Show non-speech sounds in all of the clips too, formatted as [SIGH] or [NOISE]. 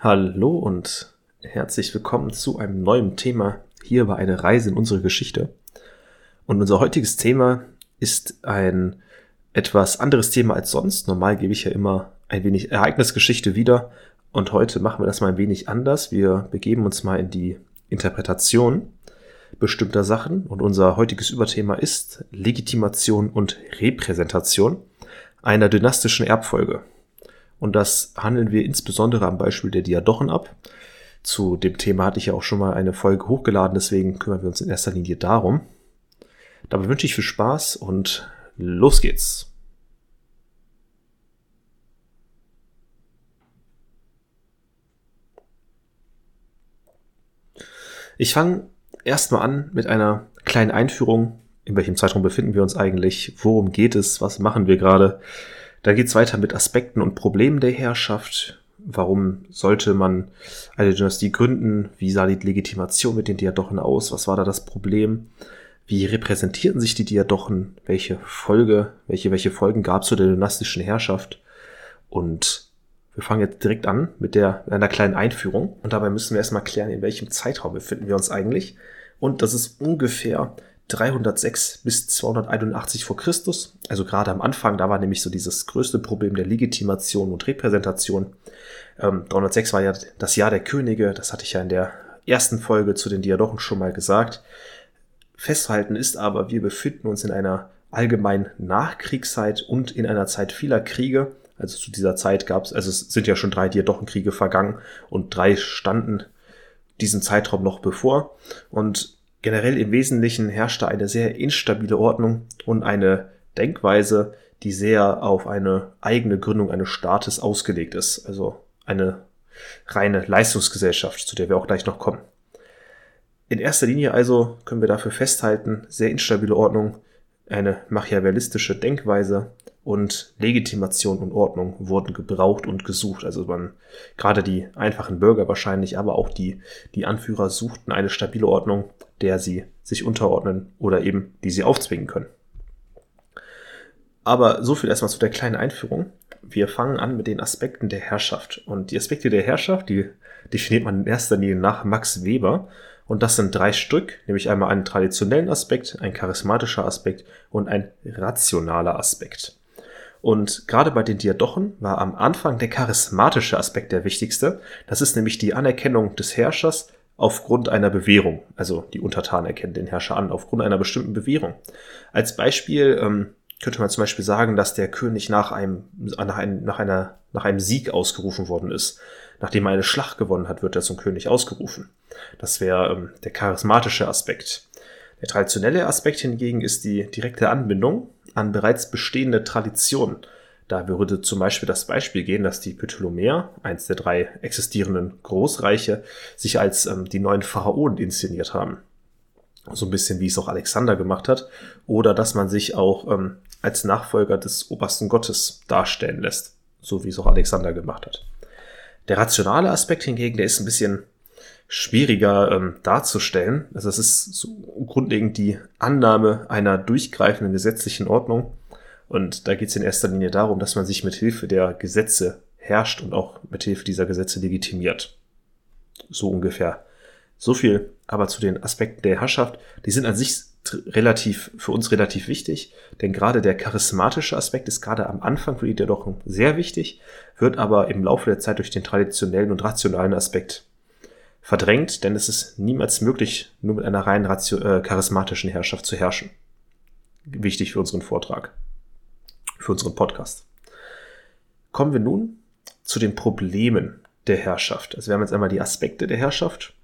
Hallo und herzlich willkommen zu einem neuen Thema hier bei einer Reise in unsere Geschichte. Und unser heutiges Thema ist ein etwas anderes Thema als sonst. Normal gebe ich ja immer ein wenig Ereignisgeschichte wieder und heute machen wir das mal ein wenig anders. Wir begeben uns mal in die Interpretation bestimmter Sachen und unser heutiges Überthema ist Legitimation und Repräsentation einer dynastischen Erbfolge. Und das handeln wir insbesondere am Beispiel der Diadochen ab. Zu dem Thema hatte ich ja auch schon mal eine Folge hochgeladen, deswegen kümmern wir uns in erster Linie darum. Dabei wünsche ich viel Spaß und los geht's. Ich fange erstmal an mit einer kleinen Einführung. In welchem Zeitraum befinden wir uns eigentlich? Worum geht es? Was machen wir gerade? Da geht es weiter mit Aspekten und Problemen der Herrschaft. Warum sollte man eine Dynastie gründen? Wie sah die Legitimation mit den Diadochen aus? Was war da das Problem? Wie repräsentierten sich die Diadochen? Welche Folge, welche, welche Folgen gab es zu der dynastischen Herrschaft? Und wir fangen jetzt direkt an mit der, einer kleinen Einführung. Und dabei müssen wir erstmal klären, in welchem Zeitraum befinden wir uns eigentlich. Und das ist ungefähr 306 bis 281 vor Christus. Also gerade am Anfang, da war nämlich so dieses größte Problem der Legitimation und Repräsentation. Ähm, 306 war ja das Jahr der Könige, das hatte ich ja in der ersten Folge zu den Diadochen schon mal gesagt. Festhalten ist aber, wir befinden uns in einer allgemeinen Nachkriegszeit und in einer Zeit vieler Kriege. Also zu dieser Zeit gab es, also es sind ja schon drei Diadochenkriege vergangen und drei standen diesen Zeitraum noch bevor. Und Generell im Wesentlichen herrschte eine sehr instabile Ordnung und eine Denkweise, die sehr auf eine eigene Gründung eines Staates ausgelegt ist. Also eine reine Leistungsgesellschaft, zu der wir auch gleich noch kommen. In erster Linie also können wir dafür festhalten, sehr instabile Ordnung, eine machiavellistische Denkweise und Legitimation und Ordnung wurden gebraucht und gesucht. Also man, gerade die einfachen Bürger wahrscheinlich, aber auch die, die Anführer suchten eine stabile Ordnung, der sie sich unterordnen oder eben die sie aufzwingen können. Aber so viel erstmal zu der kleinen Einführung. Wir fangen an mit den Aspekten der Herrschaft. Und die Aspekte der Herrschaft, die definiert man in erster Linie nach Max Weber. Und das sind drei Stück, nämlich einmal einen traditionellen Aspekt, ein charismatischer Aspekt und ein rationaler Aspekt. Und gerade bei den Diadochen war am Anfang der charismatische Aspekt der wichtigste. Das ist nämlich die Anerkennung des Herrschers aufgrund einer Bewährung. Also die Untertanen erkennen den Herrscher an aufgrund einer bestimmten Bewährung. Als Beispiel ähm, könnte man zum Beispiel sagen, dass der König nach einem, nach, einem, nach, einer, nach einem Sieg ausgerufen worden ist. Nachdem er eine Schlacht gewonnen hat, wird er zum König ausgerufen. Das wäre ähm, der charismatische Aspekt. Der traditionelle Aspekt hingegen ist die direkte Anbindung an bereits bestehende Traditionen. Da würde zum Beispiel das Beispiel gehen, dass die Ptolemäer, eins der drei existierenden Großreiche, sich als ähm, die neuen Pharaonen inszeniert haben. So ein bisschen wie es auch Alexander gemacht hat. Oder dass man sich auch ähm, als Nachfolger des obersten Gottes darstellen lässt. So wie es auch Alexander gemacht hat. Der rationale Aspekt hingegen, der ist ein bisschen schwieriger ähm, darzustellen. Also es ist so grundlegend die Annahme einer durchgreifenden gesetzlichen Ordnung, und da geht es in erster Linie darum, dass man sich mit Hilfe der Gesetze herrscht und auch mit Hilfe dieser Gesetze legitimiert. So ungefähr. So viel aber zu den Aspekten der Herrschaft. Die sind an sich relativ, für uns relativ wichtig, denn gerade der charismatische Aspekt ist gerade am Anfang für die doch sehr wichtig, wird aber im Laufe der Zeit durch den traditionellen und rationalen Aspekt verdrängt, denn es ist niemals möglich, nur mit einer rein äh, charismatischen Herrschaft zu herrschen. Wichtig für unseren Vortrag für unseren Podcast. Kommen wir nun zu den Problemen der Herrschaft. Also wir haben jetzt einmal die Aspekte der Herrschaft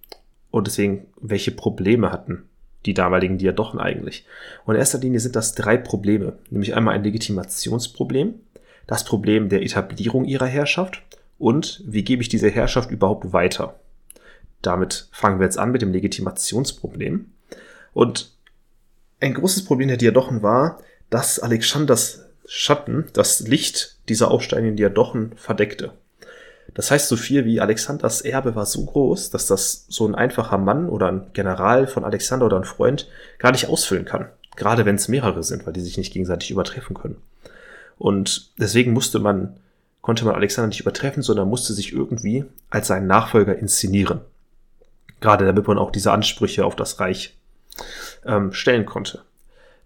und deswegen, welche Probleme hatten die damaligen Diadochen eigentlich. Und in erster Linie sind das drei Probleme, nämlich einmal ein Legitimationsproblem, das Problem der Etablierung ihrer Herrschaft und wie gebe ich diese Herrschaft überhaupt weiter. Damit fangen wir jetzt an mit dem Legitimationsproblem. Und ein großes Problem der Diadochen war, dass Alexanders Schatten das Licht dieser aufsteigenden Diadochen verdeckte. Das heißt so viel wie Alexanders Erbe war so groß, dass das so ein einfacher Mann oder ein General von Alexander oder ein Freund gar nicht ausfüllen kann. Gerade wenn es mehrere sind, weil die sich nicht gegenseitig übertreffen können. Und deswegen musste man konnte man Alexander nicht übertreffen, sondern musste sich irgendwie als seinen Nachfolger inszenieren. Gerade damit man auch diese Ansprüche auf das Reich ähm, stellen konnte.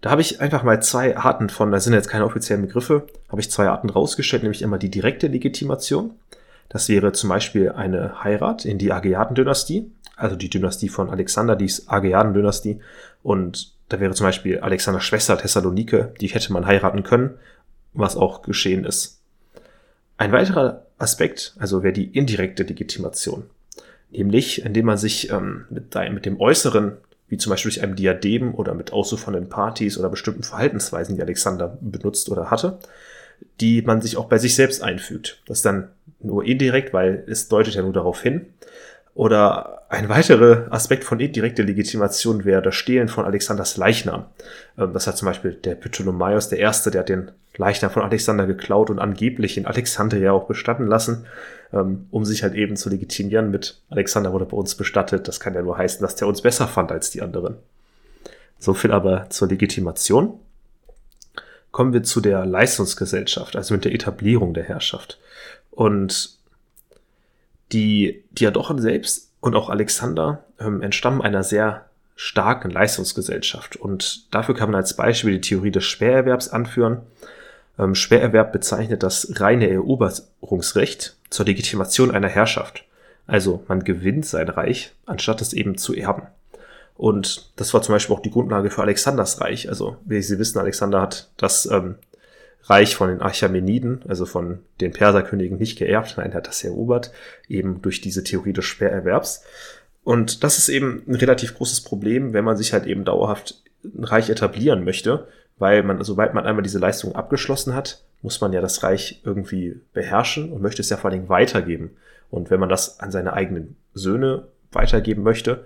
Da habe ich einfach mal zwei Arten von, da sind jetzt keine offiziellen Begriffe, habe ich zwei Arten rausgestellt, nämlich immer die direkte Legitimation. Das wäre zum Beispiel eine Heirat in die Ageaden-Dynastie, also die Dynastie von Alexander, die ist Ageaden-Dynastie. Und da wäre zum Beispiel Alexanders Schwester Thessalonike, die hätte man heiraten können, was auch geschehen ist. Ein weiterer Aspekt, also wäre die indirekte Legitimation. Nämlich, indem man sich ähm, mit, mit dem Äußeren wie zum Beispiel durch einem Diadem oder mit ausufernden Partys oder bestimmten Verhaltensweisen, die Alexander benutzt oder hatte, die man sich auch bei sich selbst einfügt. Das dann nur indirekt, weil es deutet ja nur darauf hin. Oder ein weiterer Aspekt von indirekter Legitimation wäre das Stehlen von Alexanders Leichnam. Ähm, das hat zum Beispiel der Ptolemaios, der Erste, der hat den Leichnam von Alexander geklaut und angeblich in Alexandria auch bestatten lassen, ähm, um sich halt eben zu legitimieren mit Alexander wurde bei uns bestattet. Das kann ja nur heißen, dass der uns besser fand als die anderen. So viel aber zur Legitimation. Kommen wir zu der Leistungsgesellschaft, also mit der Etablierung der Herrschaft. Und die Diadochen selbst und auch Alexander ähm, entstammen einer sehr starken Leistungsgesellschaft. Und dafür kann man als Beispiel die Theorie des Sperrerwerbs anführen. Ähm, Sperrerwerb bezeichnet das reine Eroberungsrecht zur Legitimation einer Herrschaft. Also man gewinnt sein Reich, anstatt es eben zu erben. Und das war zum Beispiel auch die Grundlage für Alexanders Reich. Also, wie Sie wissen, Alexander hat das ähm, Reich von den Achameniden, also von den Perserkönigen, nicht geerbt, nein, er hat das erobert, eben durch diese Theorie des Sperrerwerbs. Und das ist eben ein relativ großes Problem, wenn man sich halt eben dauerhaft ein Reich etablieren möchte, weil man, sobald man einmal diese Leistung abgeschlossen hat, muss man ja das Reich irgendwie beherrschen und möchte es ja vor allen Dingen weitergeben. Und wenn man das an seine eigenen Söhne weitergeben möchte,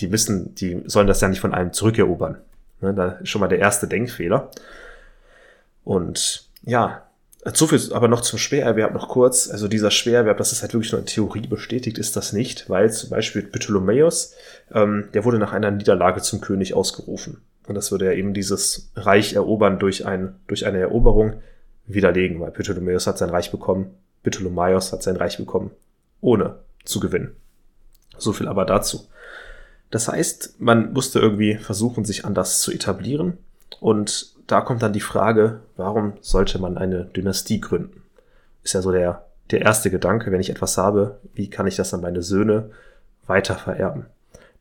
die wissen, die sollen das ja nicht von einem zurückerobern. Ne, da ist schon mal der erste Denkfehler. Und ja, so viel aber noch zum Schwererwerb noch kurz. Also dieser Schwererwerb, das ist halt wirklich nur in Theorie bestätigt, ist das nicht, weil zum Beispiel Ptolemäus, ähm, der wurde nach einer Niederlage zum König ausgerufen. Und das würde ja eben dieses Reich erobern durch, ein, durch eine Eroberung widerlegen, weil Ptolemäus hat sein Reich bekommen, Ptolemaios hat sein Reich bekommen, ohne zu gewinnen. So viel aber dazu. Das heißt, man musste irgendwie versuchen, sich anders zu etablieren. Und da kommt dann die Frage, warum sollte man eine Dynastie gründen? Ist ja so der, der erste Gedanke, wenn ich etwas habe, wie kann ich das an meine Söhne weiter vererben?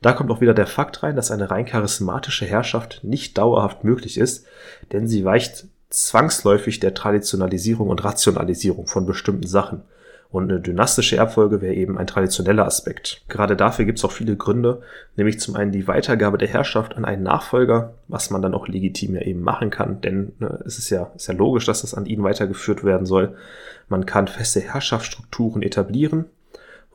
Da kommt auch wieder der Fakt rein, dass eine rein charismatische Herrschaft nicht dauerhaft möglich ist, denn sie weicht zwangsläufig der Traditionalisierung und Rationalisierung von bestimmten Sachen. Und eine dynastische Erbfolge wäre eben ein traditioneller Aspekt. Gerade dafür gibt es auch viele Gründe, nämlich zum einen die Weitergabe der Herrschaft an einen Nachfolger, was man dann auch legitim ja eben machen kann, denn ne, es ist ja, ist ja logisch, dass das an ihn weitergeführt werden soll. Man kann feste Herrschaftsstrukturen etablieren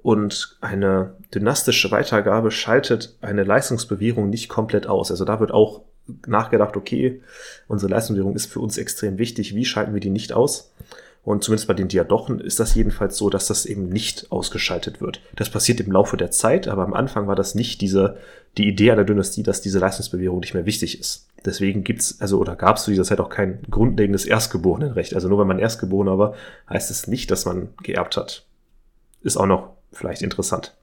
und eine dynastische Weitergabe schaltet eine Leistungsbewährung nicht komplett aus. Also da wird auch nachgedacht, okay, unsere Leistungsbewährung ist für uns extrem wichtig, wie schalten wir die nicht aus? Und zumindest bei den Diadochen ist das jedenfalls so, dass das eben nicht ausgeschaltet wird. Das passiert im Laufe der Zeit, aber am Anfang war das nicht diese, die Idee einer Dynastie, dass diese Leistungsbewährung nicht mehr wichtig ist. Deswegen gibt's, also, oder gab es zu dieser Zeit auch kein grundlegendes Erstgeborenenrecht. Also nur wenn man Erstgeborener war, heißt es nicht, dass man geerbt hat. Ist auch noch vielleicht interessant.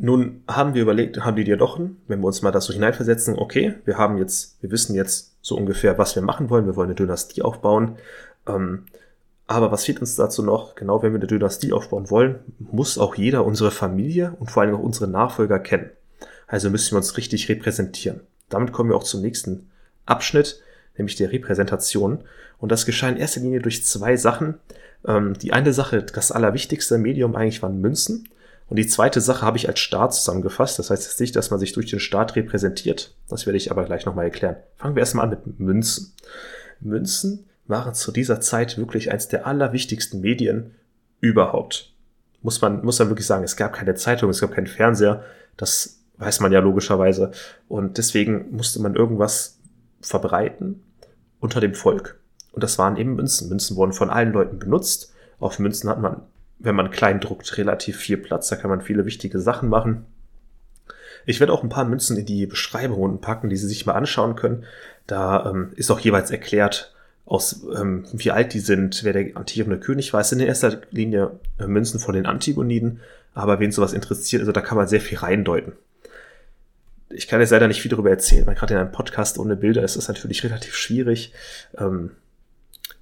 Nun haben wir überlegt, haben die Diadochen, wenn wir uns mal das so hineinversetzen, okay, wir haben jetzt, wir wissen jetzt so ungefähr, was wir machen wollen. Wir wollen eine Dynastie aufbauen. Ähm, aber was fehlt uns dazu noch? Genau, wenn wir eine Dynastie aufbauen wollen, muss auch jeder unsere Familie und vor allem auch unsere Nachfolger kennen. Also müssen wir uns richtig repräsentieren. Damit kommen wir auch zum nächsten Abschnitt, nämlich der Repräsentation. Und das geschah in erster Linie durch zwei Sachen. Ähm, die eine Sache, das allerwichtigste Medium eigentlich waren Münzen. Und die zweite Sache habe ich als Staat zusammengefasst. Das heißt jetzt nicht, dass man sich durch den Staat repräsentiert. Das werde ich aber gleich nochmal erklären. Fangen wir erstmal an mit Münzen. Münzen waren zu dieser Zeit wirklich eins der allerwichtigsten Medien überhaupt. Muss man, muss man wirklich sagen, es gab keine Zeitung, es gab keinen Fernseher, das weiß man ja logischerweise. Und deswegen musste man irgendwas verbreiten unter dem Volk. Und das waren eben Münzen. Münzen wurden von allen Leuten benutzt. Auf Münzen hat man, wenn man klein druckt, relativ viel Platz. Da kann man viele wichtige Sachen machen. Ich werde auch ein paar Münzen in die Beschreibungen packen, die Sie sich mal anschauen können. Da ähm, ist auch jeweils erklärt, aus ähm, wie alt die sind, wer der amtierende König war. Es sind in erster Linie äh, Münzen von den Antigoniden, aber wen sowas interessiert, also da kann man sehr viel reindeuten. Ich kann jetzt leider nicht viel darüber erzählen, weil gerade in einem Podcast ohne Bilder ist das natürlich relativ schwierig. Ähm,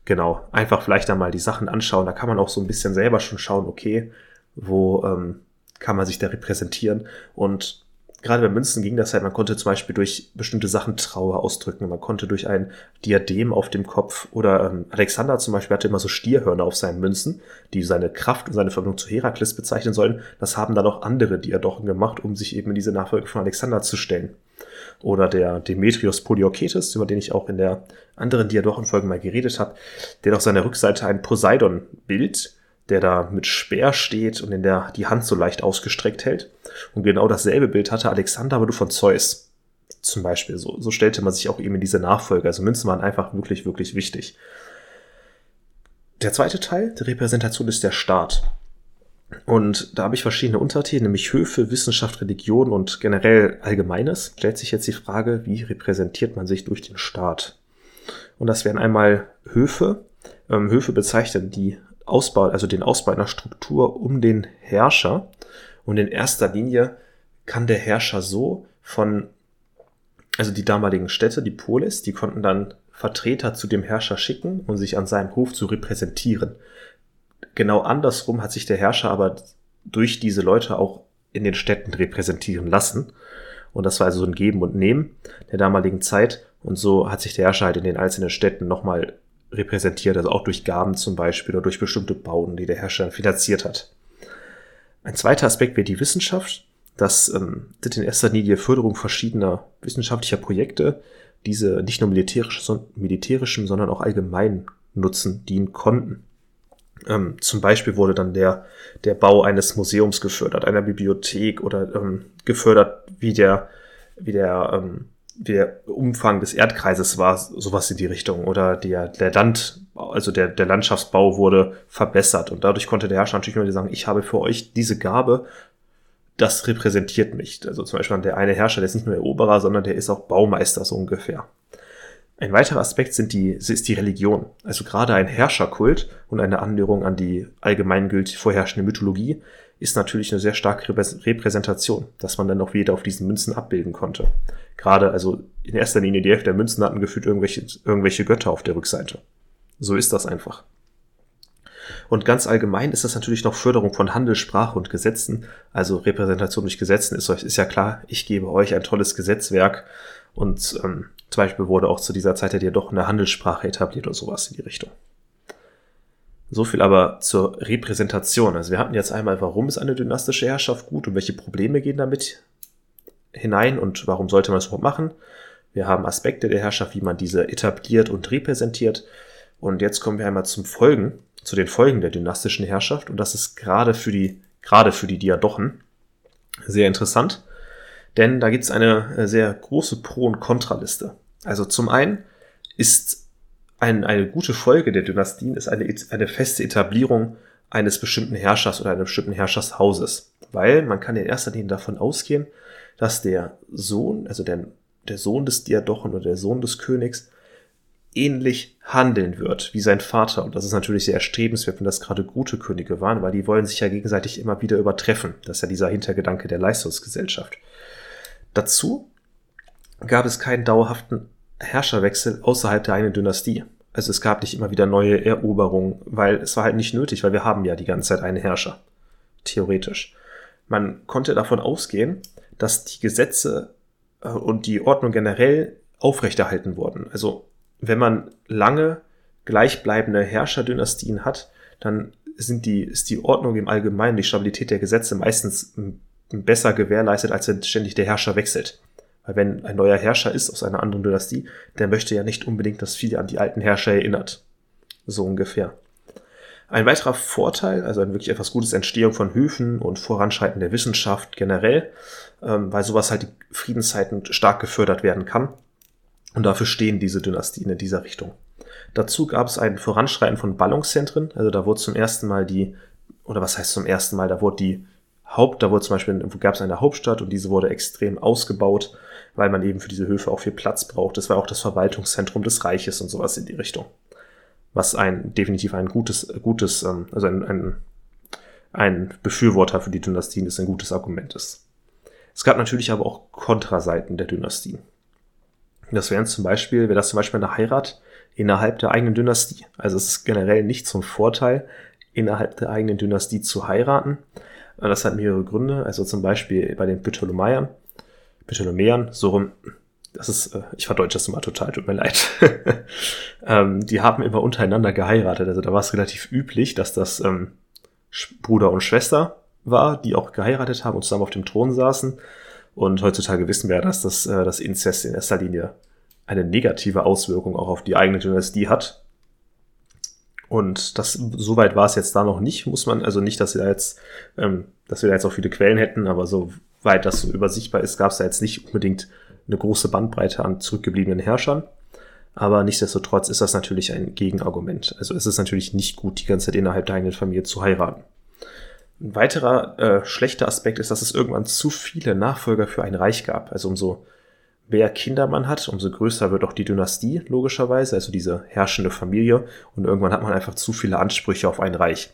genau, einfach vielleicht einmal die Sachen anschauen. Da kann man auch so ein bisschen selber schon schauen, okay, wo ähm, kann man sich da repräsentieren. Und gerade bei Münzen ging das halt, man konnte zum Beispiel durch bestimmte Sachen Trauer ausdrücken, man konnte durch ein Diadem auf dem Kopf oder ähm, Alexander zum Beispiel hatte immer so Stierhörner auf seinen Münzen, die seine Kraft und seine Verbindung zu Herakles bezeichnen sollen. Das haben dann auch andere Diadochen gemacht, um sich eben in diese Nachfolge von Alexander zu stellen. Oder der Demetrios Polioketes, über den ich auch in der anderen Diadochenfolge mal geredet habe, der auf seiner Rückseite ein Poseidon-Bild der da mit Speer steht und in der die Hand so leicht ausgestreckt hält. Und genau dasselbe Bild hatte Alexander, aber du von Zeus. Zum Beispiel so. So stellte man sich auch eben in diese Nachfolge. Also Münzen waren einfach wirklich, wirklich wichtig. Der zweite Teil der Repräsentation ist der Staat. Und da habe ich verschiedene Unterthemen, nämlich Höfe, Wissenschaft, Religion und generell Allgemeines. Stellt sich jetzt die Frage, wie repräsentiert man sich durch den Staat? Und das wären einmal Höfe. Ähm, Höfe bezeichnen die Ausbau, also den Ausbau einer Struktur um den Herrscher. Und in erster Linie kann der Herrscher so von, also die damaligen Städte, die Polis, die konnten dann Vertreter zu dem Herrscher schicken, um sich an seinem Hof zu repräsentieren. Genau andersrum hat sich der Herrscher aber durch diese Leute auch in den Städten repräsentieren lassen. Und das war also so ein Geben und Nehmen der damaligen Zeit. Und so hat sich der Herrscher halt in den einzelnen Städten nochmal repräsentiert, also auch durch Gaben zum Beispiel oder durch bestimmte Bauten, die der Hersteller finanziert hat. Ein zweiter Aspekt wäre die Wissenschaft. Das ähm, sind in erster Linie Förderung verschiedener wissenschaftlicher Projekte, diese nicht nur militärisch, militärischem, sondern auch allgemein Nutzen dienen konnten. Ähm, zum Beispiel wurde dann der, der Bau eines Museums gefördert, einer Bibliothek oder ähm, gefördert, wie der, wie der ähm, der Umfang des Erdkreises war, sowas in die Richtung. Oder der, der Land, also der, der Landschaftsbau wurde verbessert. Und dadurch konnte der Herrscher natürlich nur sagen, ich habe für euch diese Gabe, das repräsentiert mich. Also zum Beispiel der eine Herrscher, der ist nicht nur Eroberer, sondern der ist auch Baumeister, so ungefähr. Ein weiterer Aspekt sind die, ist die Religion. Also gerade ein Herrscherkult und eine Annäherung an die allgemeingültig vorherrschende Mythologie ist natürlich eine sehr starke Repräsentation, dass man dann auch wieder auf diesen Münzen abbilden konnte. Gerade, also in erster Linie die Hälfte der Münzen hatten gefühlt irgendwelche, irgendwelche Götter auf der Rückseite. So ist das einfach. Und ganz allgemein ist das natürlich noch Förderung von Handel, Sprache und Gesetzen. Also Repräsentation durch Gesetzen ist, ist ja klar, ich gebe euch ein tolles Gesetzwerk und ähm, zum Beispiel wurde auch zu dieser Zeit ja doch eine Handelssprache etabliert oder sowas in die Richtung. So viel aber zur Repräsentation. Also wir hatten jetzt einmal, warum ist eine dynastische Herrschaft gut und welche Probleme gehen damit hinein und warum sollte man das überhaupt machen. Wir haben Aspekte der Herrschaft, wie man diese etabliert und repräsentiert. Und jetzt kommen wir einmal zum Folgen, zu den Folgen der dynastischen Herrschaft. Und das ist gerade für die, gerade für die Diadochen sehr interessant. Denn da gibt es eine sehr große Pro- und Kontraliste. Also zum einen ist ein, eine gute Folge der Dynastien ist eine, eine feste Etablierung eines bestimmten Herrschers oder eines bestimmten Herrschershauses. Weil man kann in erster Linie davon ausgehen, dass der Sohn, also der, der Sohn des Diadochen oder der Sohn des Königs, ähnlich handeln wird wie sein Vater. Und das ist natürlich sehr erstrebenswert, wenn das gerade gute Könige waren, weil die wollen sich ja gegenseitig immer wieder übertreffen. Das ist ja dieser Hintergedanke der Leistungsgesellschaft. Dazu gab es keinen dauerhaften Herrscherwechsel außerhalb der einen Dynastie. Also es gab nicht immer wieder neue Eroberungen, weil es war halt nicht nötig, weil wir haben ja die ganze Zeit einen Herrscher. Theoretisch. Man konnte davon ausgehen, dass die Gesetze äh, und die Ordnung generell aufrechterhalten wurden. Also wenn man lange gleichbleibende Herrscherdynastien hat, dann sind die, ist die Ordnung im Allgemeinen, die Stabilität der Gesetze meistens besser gewährleistet, als wenn ständig der Herrscher wechselt. Weil wenn ein neuer Herrscher ist aus einer anderen Dynastie, der möchte ja nicht unbedingt, dass viele an die alten Herrscher erinnert. So ungefähr. Ein weiterer Vorteil, also ein wirklich etwas Gutes Entstehung von Höfen und Voranschreiten der Wissenschaft generell, ähm, weil sowas halt die Friedenszeiten stark gefördert werden kann. Und dafür stehen diese Dynastien in dieser Richtung. Dazu gab es ein Voranschreiten von Ballungszentren, also da wurde zum ersten Mal die, oder was heißt zum ersten Mal, da wurde die Haupt, da wurde zum Beispiel, gab es eine Hauptstadt und diese wurde extrem ausgebaut weil man eben für diese Höfe auch viel Platz braucht. Das war auch das Verwaltungszentrum des Reiches und sowas in die Richtung. Was ein definitiv ein gutes, gutes, ähm, also ein, ein, ein Befürworter für die Dynastien ist, ein gutes Argument ist. Es gab natürlich aber auch Kontraseiten der Dynastie. Das wären zum Beispiel, wäre das zum Beispiel eine Heirat innerhalb der eigenen Dynastie. Also es ist generell nicht zum Vorteil, innerhalb der eigenen Dynastie zu heiraten. Das hat mehrere Gründe. Also zum Beispiel bei den Ptolemäern, Ptolemäern, so rum, das ist, äh, ich verdeutsche das immer total, tut mir leid. [LAUGHS] ähm, die haben immer untereinander geheiratet. Also da war es relativ üblich, dass das ähm, Bruder und Schwester war, die auch geheiratet haben und zusammen auf dem Thron saßen. Und heutzutage wissen wir, dass das, äh, das Inzest in erster Linie eine negative Auswirkung auch auf die eigene Dynastie hat. Und das, soweit war es jetzt da noch nicht, muss man, also nicht, dass wir da jetzt, ähm, dass wir da jetzt auch viele Quellen hätten, aber soweit das so übersichtbar ist, gab es da jetzt nicht unbedingt eine große Bandbreite an zurückgebliebenen Herrschern. Aber nichtsdestotrotz ist das natürlich ein Gegenargument. Also es ist natürlich nicht gut, die ganze Zeit innerhalb der eigenen Familie zu heiraten. Ein weiterer äh, schlechter Aspekt ist, dass es irgendwann zu viele Nachfolger für ein Reich gab. Also umso mehr Kinder man hat, umso größer wird auch die Dynastie, logischerweise, also diese herrschende Familie. Und irgendwann hat man einfach zu viele Ansprüche auf ein Reich.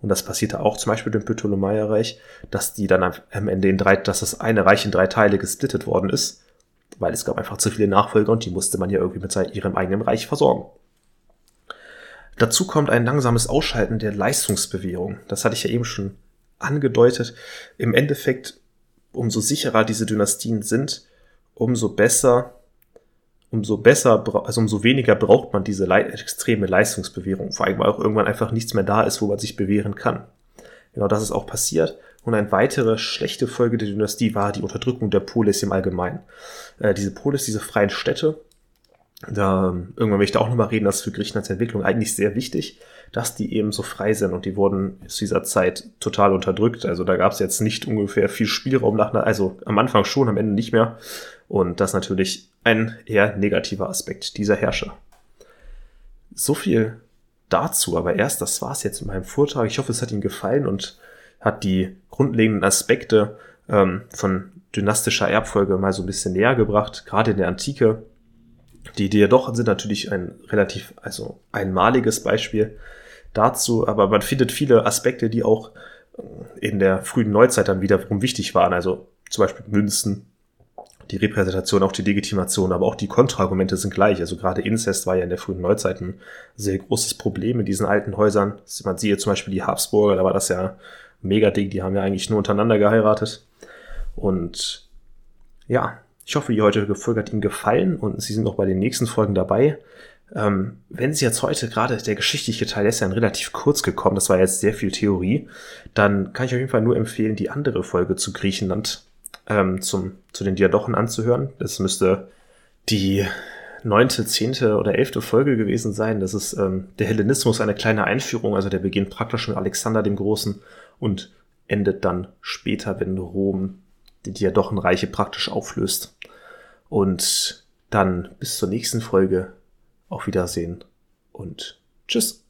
Und das passierte auch zum Beispiel dem Ptolemäerreich, dass die dann am Ende in drei, dass das eine Reich in drei Teile gesplittet worden ist, weil es gab einfach zu viele Nachfolger und die musste man ja irgendwie mit ihrem eigenen Reich versorgen. Dazu kommt ein langsames Ausschalten der Leistungsbewährung. Das hatte ich ja eben schon angedeutet. Im Endeffekt, umso sicherer diese Dynastien sind, umso besser, umso besser, also umso weniger braucht man diese le extreme Leistungsbewährung. Vor allem, weil auch irgendwann einfach nichts mehr da ist, wo man sich bewähren kann. Genau das ist auch passiert. Und eine weitere schlechte Folge der Dynastie war die Unterdrückung der Polis im Allgemeinen. Äh, diese Polis, diese freien Städte, da irgendwann will ich da auch nochmal reden, das ist für Griechenlands Entwicklung eigentlich sehr wichtig, dass die eben so frei sind und die wurden zu dieser Zeit total unterdrückt. Also da gab es jetzt nicht ungefähr viel Spielraum nach, also am Anfang schon, am Ende nicht mehr. Und das natürlich ein eher negativer Aspekt dieser Herrscher. So viel dazu, aber erst, das war's jetzt in meinem Vortrag. Ich hoffe, es hat Ihnen gefallen und hat die grundlegenden Aspekte ähm, von dynastischer Erbfolge mal so ein bisschen näher gebracht, gerade in der Antike. Die Diadochen sind natürlich ein relativ, also einmaliges Beispiel dazu, aber man findet viele Aspekte, die auch in der frühen Neuzeit dann wiederum wichtig waren. Also zum Beispiel Münzen, die Repräsentation, auch die Legitimation, aber auch die Kontraargumente sind gleich. Also gerade Inzest war ja in der frühen Neuzeit ein sehr großes Problem in diesen alten Häusern. Man sieht zum Beispiel die Habsburger, da war das ja mega Ding, die haben ja eigentlich nur untereinander geheiratet. Und ja, ich hoffe, die heutige Folge hat Ihnen gefallen und Sie sind auch bei den nächsten Folgen dabei. Ähm, wenn Sie jetzt heute gerade der geschichtliche Teil ist ja relativ kurz gekommen, das war jetzt sehr viel Theorie, dann kann ich auf jeden Fall nur empfehlen, die andere Folge zu Griechenland ähm, zum, zu den Diadochen anzuhören. Das müsste die neunte, zehnte oder elfte Folge gewesen sein. Das ist ähm, der Hellenismus, eine kleine Einführung. Also der beginnt praktisch mit Alexander dem Großen und endet dann später, wenn Rom die Diadochenreiche praktisch auflöst. Und dann bis zur nächsten Folge. Auf Wiedersehen und tschüss.